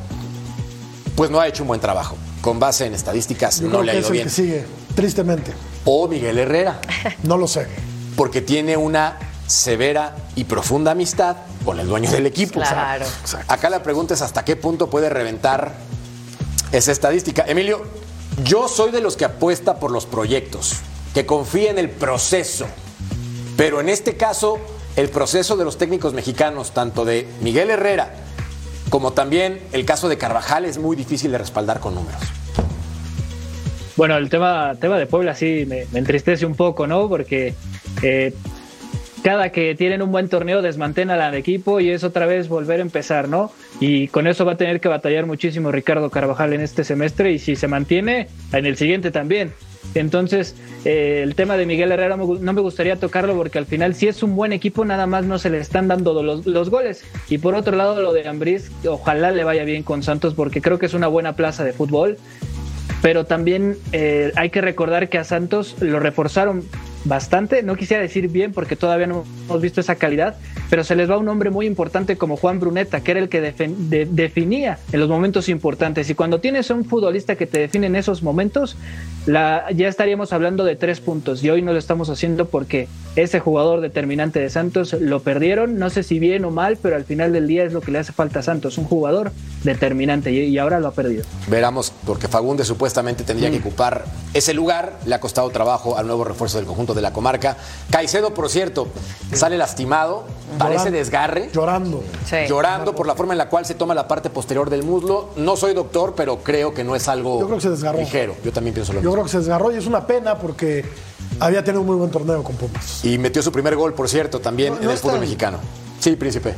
pues no ha hecho un buen trabajo. Con base en estadísticas, Yo no creo le ha que ido es el bien. que sigue, tristemente. O Miguel Herrera, No lo sé. porque tiene una severa y profunda amistad con el dueño del equipo. Claro. Acá la pregunta es hasta qué punto puede reventar esa estadística. Emilio, yo soy de los que apuesta por los proyectos, que confía en el proceso. Pero en este caso, el proceso de los técnicos mexicanos, tanto de Miguel Herrera como también el caso de Carvajal, es muy difícil de respaldar con números. Bueno, el tema, tema de Puebla sí me, entristece un poco, ¿no? Porque eh, cada que tienen un buen torneo desmantelan al equipo y es otra vez volver a empezar, ¿no? Y con eso va a tener que batallar muchísimo Ricardo Carvajal en este semestre y si se mantiene, en el siguiente también. Entonces, eh, el tema de Miguel Herrera no me gustaría tocarlo porque al final, si es un buen equipo, nada más no se le están dando los, los goles. Y por otro lado, lo de Ambriz, ojalá le vaya bien con Santos porque creo que es una buena plaza de fútbol. Pero también eh, hay que recordar que a Santos lo reforzaron bastante. No quisiera decir bien porque todavía no hemos visto esa calidad, pero se les va un hombre muy importante como Juan Bruneta, que era el que de- definía en los momentos importantes. Y cuando tienes a un futbolista que te define en esos momentos, la, ya estaríamos hablando de tres puntos. Y hoy no lo estamos haciendo porque ese jugador determinante de Santos lo perdieron. No sé si bien o mal, pero al final del día es lo que le hace falta a Santos, un jugador determinante y, y ahora lo ha perdido. Veramos, porque Fagundes supuestamente tendría que ocupar ese lugar. Le ha costado trabajo al nuevo refuerzo del conjunto de la comarca. Caicedo, por cierto, sale lastimado, parece Llorando. desgarre. Llorando. Llorando por la forma en la cual se toma la parte posterior del muslo. No soy doctor, pero creo que no es algo Yo creo que se desgarró. ligero. Yo también pienso lo Yo mismo. creo que se desgarró y es una pena porque había tenido un muy buen torneo con Pumas. Y metió su primer gol, por cierto, también No, en no el fútbol mexicano. Sí, príncipe.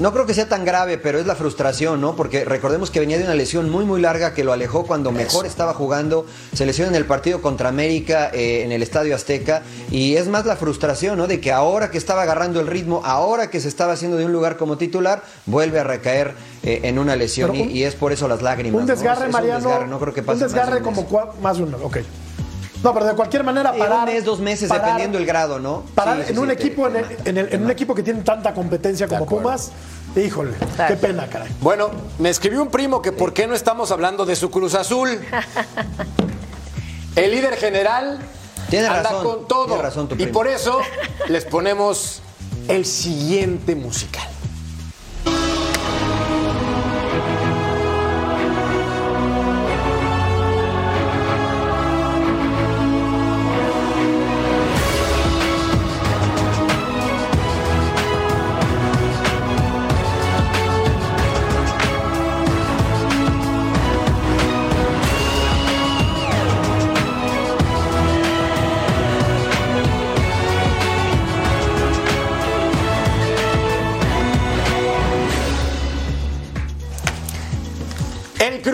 No creo que sea tan grave, pero es la frustración, ¿no? Porque recordemos que venía de una lesión muy, muy larga que lo alejó cuando mejor estaba jugando. Se lesionó en el partido contra América eh, en el Estadio Azteca. Y es más la frustración, ¿no? De que ahora que estaba agarrando el ritmo, ahora que se estaba haciendo de un lugar como titular, vuelve a recaer eh, en una lesión. Y, es por eso las lágrimas. Un ¿no? desgarre, Es un Mariano. desgarre, no creo que pase un más de desgarre un como más de un mes, ok. No, pero de cualquier manera, Sí, parar. un mes, dos meses, parar- dependiendo el grado, ¿no? Parar Sí, en un sí, equipo, en, el- en el- en un equipo que tiene tanta competencia como Pumas, híjole, qué pena, caray. Bueno, me escribió un primo que por qué no estamos hablando de su Cruz Azul. El líder general Tiene anda razón, con todo. tiene razón tu y por eso les ponemos el siguiente musical.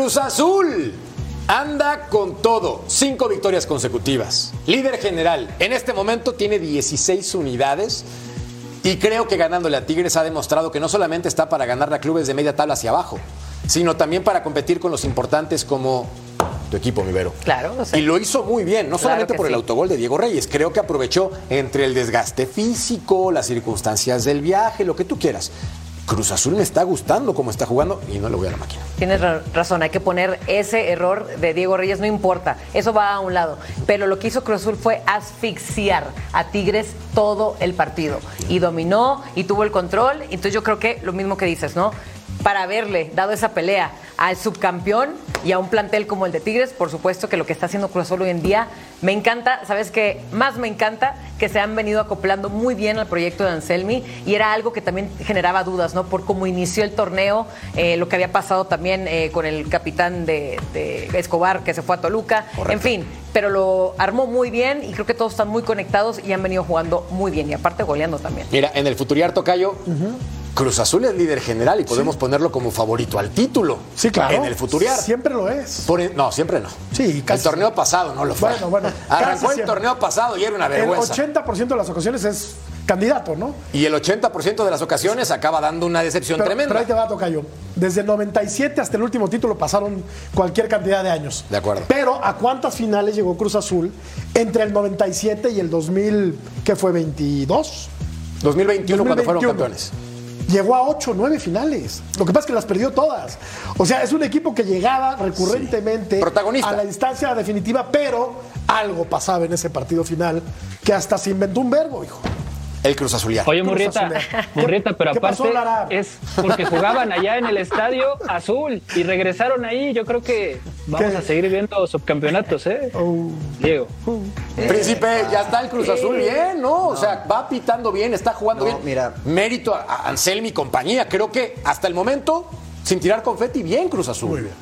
Cruz Azul anda con todo. Cinco victorias consecutivas. Líder general. En este momento tiene 16 unidades. Y creo que ganándole a Tigres ha demostrado que no solamente está para ganar a clubes de media tabla hacia abajo, sino también para competir con los importantes como tu equipo, mi Vero. Claro. Y lo hizo muy bien, no solamente por el autogol de Diego Reyes, creo que aprovechó entre el desgaste físico, las circunstancias del viaje, lo que tú quieras. Cruz Azul me está gustando cómo está jugando y no le voy a la máquina. Tienes ra- razón, hay que poner ese error de Diego Reyes, no importa, eso va a un lado. Pero lo que hizo Cruz Azul fue asfixiar a Tigres todo el partido. Y dominó y tuvo el control. Entonces yo creo que lo mismo que dices, ¿no? Para haberle dado esa pelea al subcampeón y a un plantel como el de Tigres, por supuesto que lo que está haciendo Cruz Azul hoy en día me encanta, ¿sabes qué? Más me encanta que se han venido acoplando muy bien al proyecto de Anselmi y era algo que también generaba dudas, ¿no? Por cómo inició el torneo, eh, lo que había pasado también eh, con el capitán de, de Escobar que se fue a Toluca, en fin, pero lo armó muy bien y creo que todos están muy conectados y han venido jugando muy bien y aparte goleando también. Mira, en el Futuriar Tocayo, Cruz Azul es líder general y podemos ponerlo como favorito al título. Sí, claro. En el Futuriar. Siempre lo es. Por en- no, siempre no. Sí, El torneo pasado no lo fue. Bueno, bueno, Arrancó casi el torneo pasado y era una El vergüenza. 80% de las ocasiones es candidato, ¿no? Y el 80% de las ocasiones acaba dando una decepción Pero, tremenda. pero ahí te va, Tocayo. Desde el 97 hasta el último título pasaron cualquier cantidad de años. De acuerdo. Pero ¿a cuántas finales llegó Cruz Azul entre el 97 y el 2000, ¿qué fue? ¿22? 2021 cuando fueron 2021. campeones. Llegó a 8 o 9 finales. Lo que pasa es que las perdió todas. O sea, es un equipo que llegaba recurrentemente a la instancia definitiva, pero algo pasaba en ese partido final que hasta se inventó un verbo, hijo. El Cruz Azuliar. Oye, Cruz Murrieta. Murrieta, pero ¿Qué aparte pasó, es porque jugaban allá en el estadio azul y regresaron ahí. Yo creo que vamos ¿Qué? a seguir viendo subcampeonatos, ¿eh? Oh. Diego. Príncipe, ya está el Cruz Azul bien, ¿no? O sea, va pitando bien, está jugando No, bien. mira. Mérito a, a Anselmi y compañía. Creo que hasta el momento, sin tirar confeti, bien Cruz Azul. Muy bien.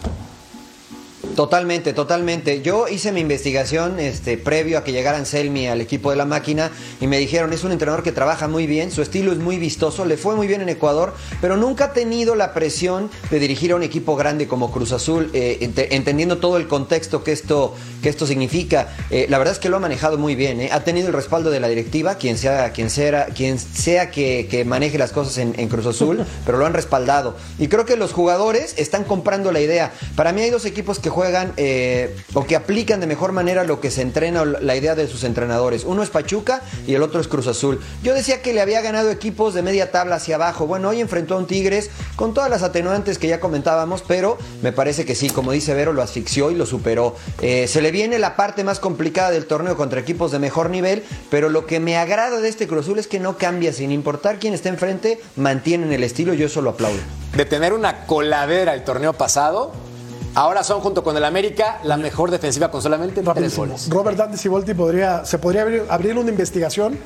Totalmente, totalmente. Yo hice mi investigación este, previo a que llegara Anselmi al equipo de la máquina y me dijeron, es un entrenador que trabaja muy bien, su estilo es muy vistoso, le fue muy bien en Ecuador, pero nunca ha tenido la presión de dirigir a un equipo grande como Cruz Azul, eh, ent- entendiendo todo el contexto que esto, que esto significa. Eh, la verdad es que lo ha manejado muy bien, ¿eh? ha tenido el respaldo de la directiva, quien sea, quien sea, quien sea que, que maneje las cosas en, en Cruz Azul, pero lo han respaldado. Y creo que los jugadores están comprando la idea. Para mí hay dos equipos que juegan eh, o que aplican de mejor manera lo que se entrena o la idea de sus entrenadores. Uno es Pachuca y el otro es Cruz Azul. Yo decía que le había ganado equipos de media tabla hacia abajo. Bueno, hoy enfrentó a un Tigres con todas las atenuantes que ya comentábamos, pero me parece que sí, como dice Vero, lo asfixió y lo superó. Eh, se le viene la parte más complicada del torneo contra equipos de mejor nivel, pero lo que me agrada de este Cruz Azul es que no cambia, sin importar quién esté enfrente, mantienen el estilo y yo eso lo aplaudo. De tener una coladera el torneo pasado, ahora son junto con el América la mejor defensiva con solamente tres goles. Robert Dante Siboldi podría, se podría abrir, abrir una investigación.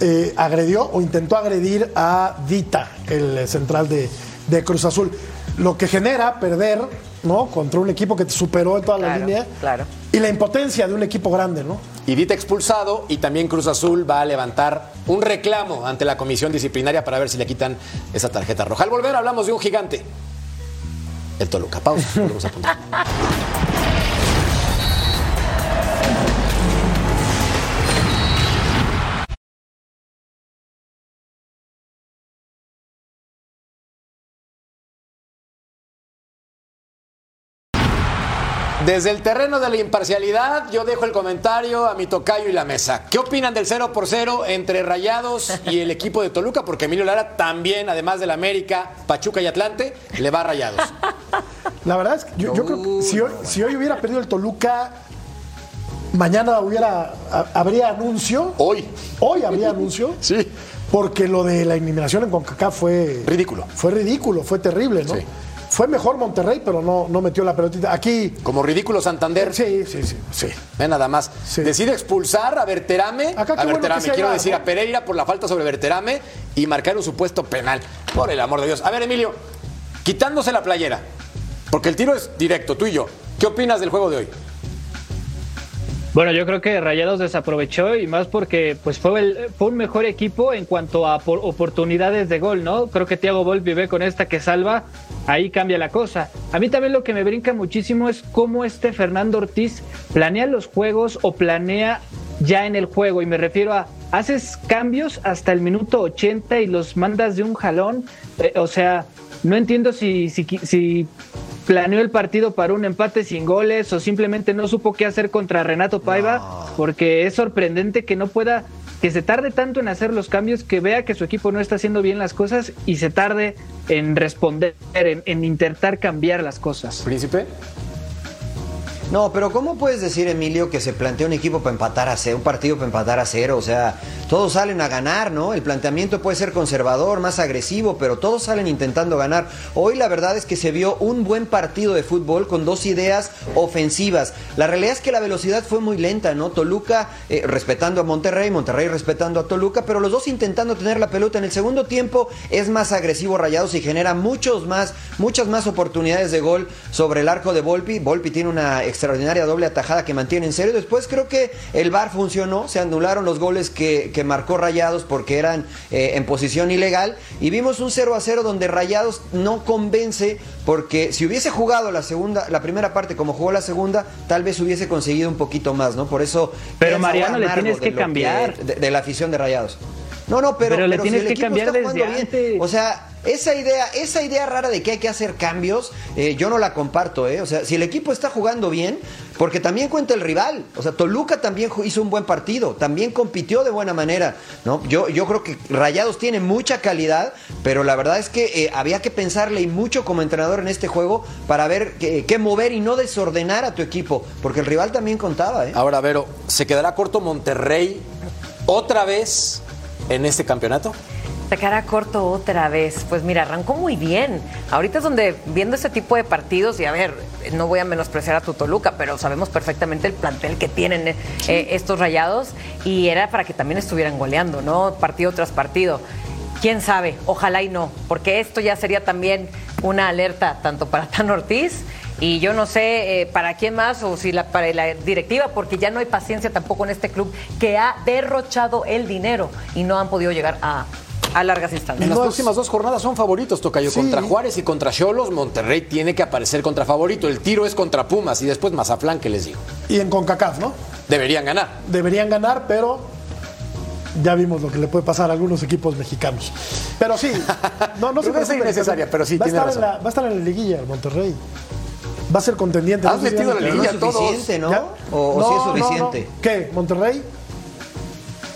eh, agredió o intentó agredir a Dita, el eh, central de, de Cruz Azul. Lo que genera perder ¿no? contra un equipo que te superó en toda la línea. claro. Y la impotencia de un equipo grande, ¿no? Y Dita expulsado y también Cruz Azul va a levantar un reclamo ante la comisión disciplinaria para ver si le quitan esa tarjeta roja. Al volver hablamos de un gigante. El Toluca. Pausa. Volvemos a apuntar. Desde el terreno de la imparcialidad, yo dejo el comentario a mi tocayo y la mesa. ¿Qué opinan del 0 por 0 entre Rayados y el equipo de Toluca? Porque Emilio Lara también, además del América, Pachuca y Atlante, le va a Rayados. La verdad es que yo, yo creo que si hoy, si hoy hubiera perdido el Toluca, mañana hubiera ha- habría anuncio. Hoy. Hoy habría anuncio. Sí. Porque lo de la eliminación en CONCACAF fue. Ridículo. Fue ridículo, fue terrible, ¿no? Sí. Fue mejor Monterrey, pero no, no metió la pelotita. Aquí. Como ridículo Santander. Sí, sí, sí. sí. Ve nada más. Decide expulsar a Berterame. Acá a Berterame, quiero decir, a Pereira por la falta sobre Berterame y marcar un supuesto penal. Por el amor de Dios. A ver, Emilio, quitándose la playera, porque el tiro es directo, tú y yo. ¿Qué opinas del juego de hoy? Bueno, yo creo que Rayados desaprovechó y más porque pues fue, el- fue un mejor equipo en cuanto a por- oportunidades de gol, ¿no? Creo que Thiago Volpi ve con esta que salva, ahí cambia la cosa. A mí también lo que me brinca muchísimo es cómo este Fernando Ortiz planea los juegos o planea ya en el juego y me refiero a haces cambios hasta el minuto 80 y los mandas de un jalón, Eh, o sea, no entiendo si, si, si planeó el partido para un empate sin goles o simplemente no supo qué hacer contra Renato Paiva, porque es sorprendente que no pueda, que se tarde tanto en hacer los cambios, que vea que su equipo no está haciendo bien las cosas y se tarde en responder, en, en intentar cambiar las cosas. Príncipe. No, pero ¿cómo puedes decir, Emilio, que se plantea un equipo para empatar a cero, un partido para empatar a cero? O sea, todos salen a ganar, ¿no? El planteamiento puede ser conservador, más agresivo, pero todos salen intentando ganar. Hoy la verdad es que se vio un buen partido de fútbol con dos ideas ofensivas. La realidad es que la velocidad fue muy lenta, ¿no? Toluca eh, respetando a Monterrey, Monterrey respetando a Toluca, pero los dos intentando tener la pelota. En el segundo tiempo es más agresivo Rayados y genera muchos más, muchas más oportunidades de gol sobre el arco de Volpi. Volpi tiene una extraordinaria doble atajada que mantiene en serio. Después creo que el VAR funcionó, se anularon los goles que, que marcó Rayados porque eran eh, en posición ilegal y vimos un 0 a 0 donde Rayados no convence porque si hubiese jugado la segunda, la primera parte como jugó la segunda, tal vez hubiese conseguido un poquito más, ¿no? Por eso Pero Mariano, le tienes de que cambiar. de, de la afición de Rayados. No, no, pero, Pero le si tienes el que equipo cambiar está desde jugando bien, antes. o sea, esa idea, esa idea rara de que hay que hacer cambios, eh, yo no la comparto, ¿eh? O sea, si el equipo está jugando bien, porque también cuenta el rival. O sea, Toluca también hizo un buen partido, también compitió de buena manera, ¿no? Yo, yo creo que Rayados tiene mucha calidad, pero la verdad es que eh, había que pensarle y mucho como entrenador en este juego para ver qué, qué mover y no desordenar a tu equipo, porque el rival también contaba, ¿eh? Ahora, Vero, ¿se quedará corto Monterrey otra vez en este campeonato? Se quedará corto otra vez. Pues mira, arrancó muy bien. Ahorita es donde, viendo ese tipo de partidos, y a ver, no voy a menospreciar a tu Toluca, pero sabemos perfectamente el plantel que tienen eh, estos rayados, y era para que también estuvieran goleando, ¿no? Partido tras partido. Quién sabe, ojalá y no, porque esto ya sería también una alerta tanto para Tan Ortiz Y yo no sé eh, para quién más o si la, para la directiva, porque ya no hay paciencia tampoco en este club que ha derrochado el dinero y no han podido llegar a, a largas instancias. En las próximas dos jornadas son favoritos, Tocayo. Sí. Contra Juárez y contra Cholos, Monterrey tiene que aparecer contra favorito. El tiro es contra Pumas y después Mazaflán, que les digo. Y en CONCACAF, ¿no? Deberían ganar. Deberían ganar, pero ya vimos lo que le puede pasar a algunos equipos mexicanos. Pero sí, no, no se es preocupen, innecesaria, pero sí, va a, tiene estar en razón. la, va a estar en la liguilla el Monterrey. Va a ser contendiente. Has No si metido la liguilla no es suficiente, ¿no? O- o sí es suficiente. ¿Qué? ¿Monterrey?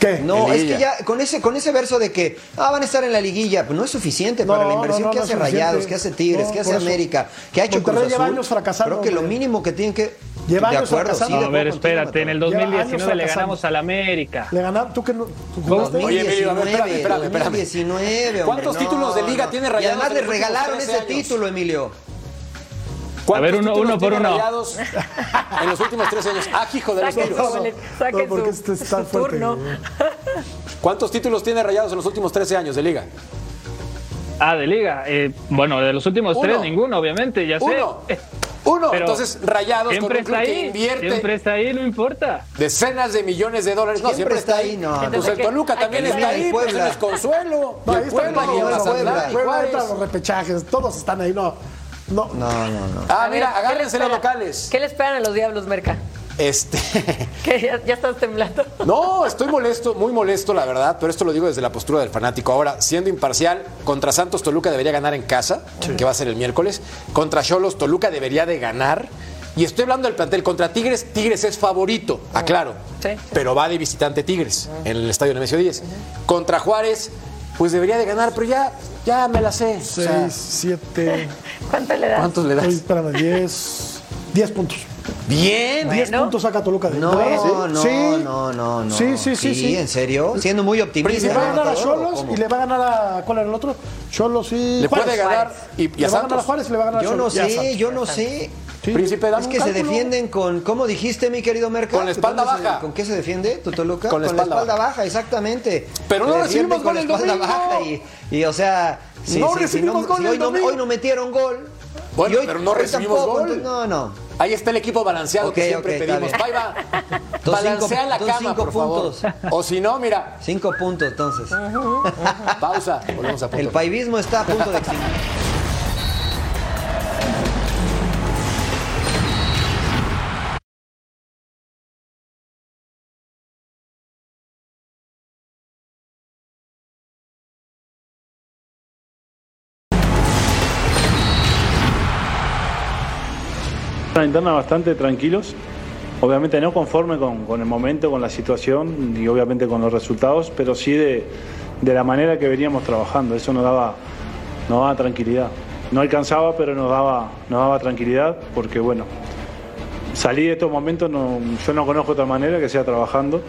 ¿Qué? No, es que ya con ese, con ese verso de que ah, van a estar en la liguilla, pues no es suficiente No, para la no, inversión no, que no hace. Rayados, que hace Tigres, No, que hace. América, que ha hecho Monterrey Cruz lleva Azul. años fracasando, Creo que lo hombre. mínimo que tienen que Lleva de acuerdo, sí, de A ver, espérate, en el Lleva años 2019 le ganamos al América. Le ganaron, tú que no. tú Mateo. jugaste? Oye, Emilio, a ver, espérame, espérame, espérame. 2019, hombre, ¿Cuántos no, títulos de liga no. tiene Y Rayados además en le regalaron 13 ese años? título, Emilio. ¿Cuántos A ver, uno- uno por uno. Rayados en los últimos 13 años? Ah, hijo de los títulos. No, porque su- este está su fuerte. turno. ¿Cuántos títulos tiene Rayados en los últimos 13 años de liga? Ah, de liga. Eh, bueno, de los últimos Uno. tres, ninguno, obviamente, ya sé. Uno. Uno. Pero Entonces, Rayados con Siempre un club está que ahí. invierte Siempre está ahí, no importa. decenas de millones de dólares. No, Siempre siempre, está ahí. está ahí, no, Pues Entonces, el ¿qué? Toluca también está ahí. Y Pues Puebla. es Consuelo. No, ahí el está Puebla el Puebla, Puebla. Puebla los repechajes, todos están ahí, no. No, No, no, no. Ah, ver, mira, ¿qué le agárrense los locales. ¿Qué le esperan a los Diablos, Merca? Este. ¿Qué? ¿Ya, ya estás temblando? No, estoy molesto, muy molesto, la verdad, pero esto lo digo desde la postura del fanático. Ahora, siendo imparcial, contra Santos Toluca debería ganar en casa, que va a ser el miércoles. Contra Cholos Toluca debería de ganar. Y estoy hablando del plantel. Contra Tigres, Tigres es favorito, aclaro. Sí. Pero va de visitante Tigres en el estadio Nemesio 10. Contra Juárez, pues debería de ganar, pero ya, ya me la sé. O sea, 6, 7. ¿Cuánto le das? ¿Cuántos le das? Espérame, 10. 10 puntos. Bien. 10 Bueno. puntos saca Toluca de No, ¿Sí? no, Sí. no, no, no. Sí, sí, sí, sí. ¿en serio? Siendo muy Y optimista. le va a ganar a Matador, ¿o Cholos y le va a ganar a. ¿Cuál era el otro? Cholos y. Le puede Juárez. ganar y, y Le a va a ganar a Santos. Juárez y le va a ganar a Yo no Cholos. Y a sé, yo no sé. Sí. Príncipe, dame Es un que se cálculo. defienden con, ¿cómo dijiste, mi querido Merca? Con la espalda ¿Dónde se- baja. ¿Con qué se defiende tu Toluca? Con la espalda baja. exactamente. Pero no Se recibimos con la gol el espalda domingo. baja y, y, o sea, si, No si- si recibimos gol si el hoy, no, domingo. hoy no metieron gol. Bueno, y hoy- pero no recibimos tampoco, gol. No, no. Ahí está el equipo balanceado que siempre pedimos. bien. Ahí va. Dos Balancea cinco- la cama, cinco por favor. O si no, mira, Cinco puntos, entonces. pausa. Volvemos a punto. El paivismo está a punto de extinguir. Una interna bastante tranquilos, obviamente no conforme con, el momento, con la situación y obviamente con los resultados, pero sí de, de la manera que veníamos trabajando. Eso nos daba, nos daba tranquilidad. No alcanzaba, pero nos daba, nos daba tranquilidad porque, bueno, salí de estos momentos, no- yo no conozco otra manera que sea trabajando,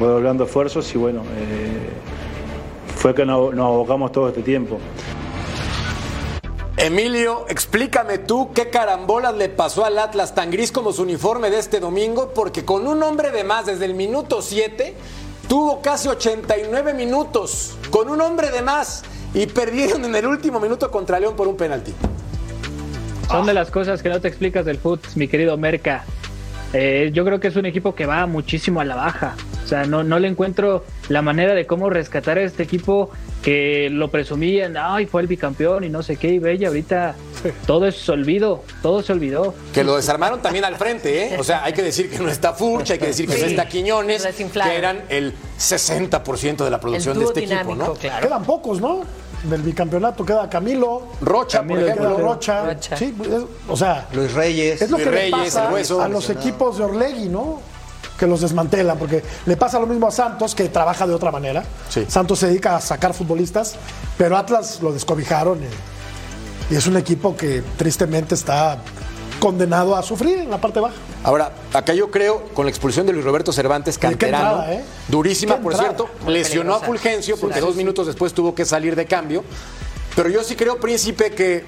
redoblando esfuerzos y, bueno, eh, fue que nos, nos abocamos todo este tiempo. Emilio, explícame tú qué carambolas le pasó al Atlas tan gris como su uniforme de este domingo, porque con un hombre de más desde el minuto 7 tuvo casi 89 minutos con un hombre de más y perdieron en el último minuto contra León por un penalti. Son de las cosas que no te explicas del fútbol, mi querido Merca. Eh, yo creo que es un equipo que va muchísimo a la baja. O sea, no, no le encuentro la manera de cómo rescatar a este equipo que lo presumían, ay, fue el bicampeón y no sé qué, y y ahorita todo es olvido, todo se olvidó. Que lo desarmaron también al frente, ¿eh? O sea, hay que decir que no está Furch, hay que decir que no está Quiñones, que eran el 60% de la producción de este equipo, ¿no? claro. Quedan pocos, ¿no? Del bicampeonato queda Camilo. Rocha, por ejemplo. Rocha. Rocha. Sí, es- o sea, Luis Reyes. es lo Luis que le Reyes, pasa el Hueso. a los equipos de Orlegui, ¿no? Que los desmantelan, porque le pasa lo mismo a Santos, que trabaja de otra manera. Sí. Santos se dedica a sacar futbolistas, pero Atlas lo descobijaron y, y es un equipo que tristemente está condenado a sufrir en la parte baja. Ahora, acá yo creo, con la expulsión de Luis Roberto Cervantes, canterano, entrada, ¿eh? durísima, por cierto, Muy lesionó a. Fulgencio porque dos minutos después tuvo que salir de cambio. Pero yo sí creo, Príncipe, que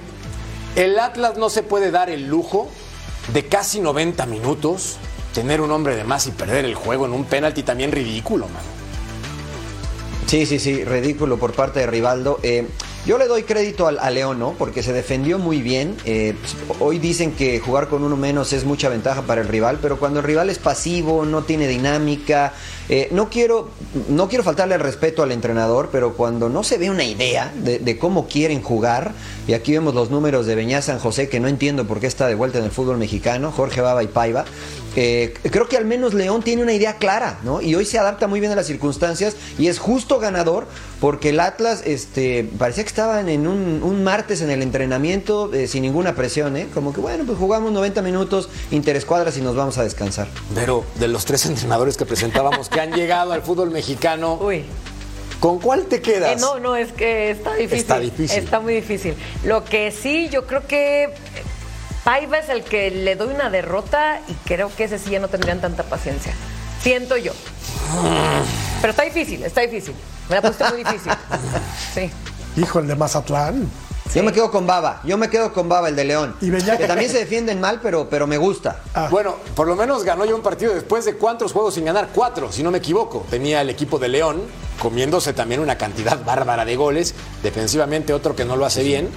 el Atlas no se puede dar el lujo de casi 90 minutos tener un hombre de más y perder el juego en un penalti también ridículo, man. Sí, sí, sí, ridículo por parte de Rivaldo. Eh, Yo le doy crédito al- a, León, ¿no? Porque se defendió muy bien. Eh, hoy dicen que jugar con uno menos es mucha ventaja para el rival, pero cuando el rival es pasivo, no tiene dinámica, eh, no quiero no quiero faltarle el respeto al entrenador, pero cuando no se ve una idea de, de cómo quieren jugar, y aquí vemos los números de Beñá San José, que no entiendo por qué está de vuelta en el fútbol mexicano, Jorge Baba y Paiva, eh, creo que al menos León tiene una idea clara, ¿no? Y hoy se adapta muy bien a las circunstancias y es justo ganador porque el Atlas este, parecía que estaban en un, un martes en el entrenamiento eh, sin ninguna presión, ¿eh? Como que bueno, pues jugamos 90 minutos interescuadras y nos vamos a descansar. Pero de los tres entrenadores que presentábamos que han llegado al fútbol mexicano, ¿con cuál te quedas? Eh, no, no, es que está difícil. Está difícil. Está muy difícil. Lo que sí, yo creo que eh, Paiva es el que le doy una derrota y creo que ese sí ya no tendrían tanta paciencia. Siento yo. Pero está difícil, está difícil. Me la puse muy difícil. Sí. Hijo, el de Mazatlán. Yo me quedo con Baba, yo me quedo con Baba, el de León. Y que también se defienden mal, pero, pero me gusta. Bueno, por lo menos ganó ya un partido después de cuántos juegos sin ganar, cuatro, si no me equivoco. Tenía el equipo de León comiéndose también una cantidad bárbara de goles, defensivamente otro que no lo hace bien.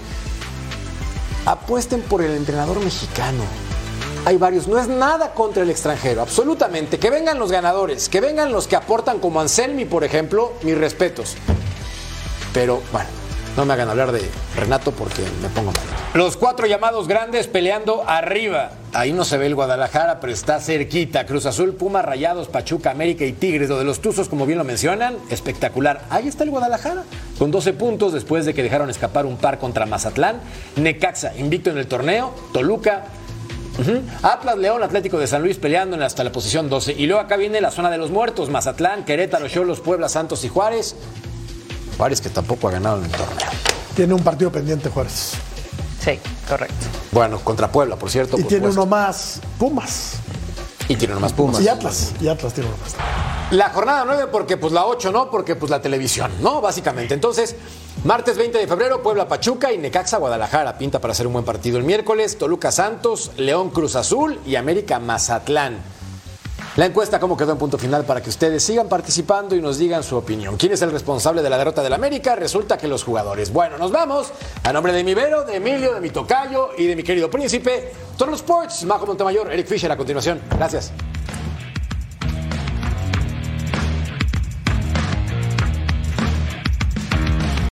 Apuesten por el entrenador mexicano. Hay varios, no es nada contra el extranjero, absolutamente. Que vengan los ganadores, que vengan los que aportan como Anselmi, por ejemplo, mis respetos. Pero bueno, no me hagan hablar de Renato porque me pongo mal. Los cuatro llamados grandes peleando arriba. Ahí no se ve el Guadalajara, pero está cerquita. Cruz Azul, Puma, Rayados, Pachuca, América y Tigres. Lo de los Tuzos, como bien lo mencionan, espectacular. Ahí está el Guadalajara, con 12 puntos después de que dejaron escapar un par contra Mazatlán. Necaxa, invicto en el torneo. Toluca. Atlas, León, Atlético de San Luis peleando hasta la posición 12. Y luego acá viene la zona de los muertos: Mazatlán, Querétaro, Cholos, Puebla, Santos y Juárez. Juárez que tampoco ha ganado en el torneo. Tiene un partido pendiente, Juárez. Sí, correcto. Bueno, contra Puebla, por cierto. Y por tiene supuesto. uno más, Pumas. Y tiene uno más Pumas. Y Atlas. Y Atlas tiene uno más. La jornada 9 porque pues la 8 no, porque pues la televisión, ¿no? Básicamente. Entonces, martes 20 de febrero, Puebla Pachuca y Necaxa Guadalajara. Pinta para hacer un buen partido. El miércoles, Toluca Santos, León Cruz Azul y América Mazatlán. La encuesta, cómo quedó en punto final para que ustedes sigan participando y nos digan su opinión. ¿Quién es el responsable de la derrota del América? Resulta que los jugadores. Bueno, nos vamos. A nombre de mi Vero, de Emilio, de mi Tocayo y de mi querido príncipe, Total Sports, Majo Montemayor, Eric Fisher a continuación. Gracias.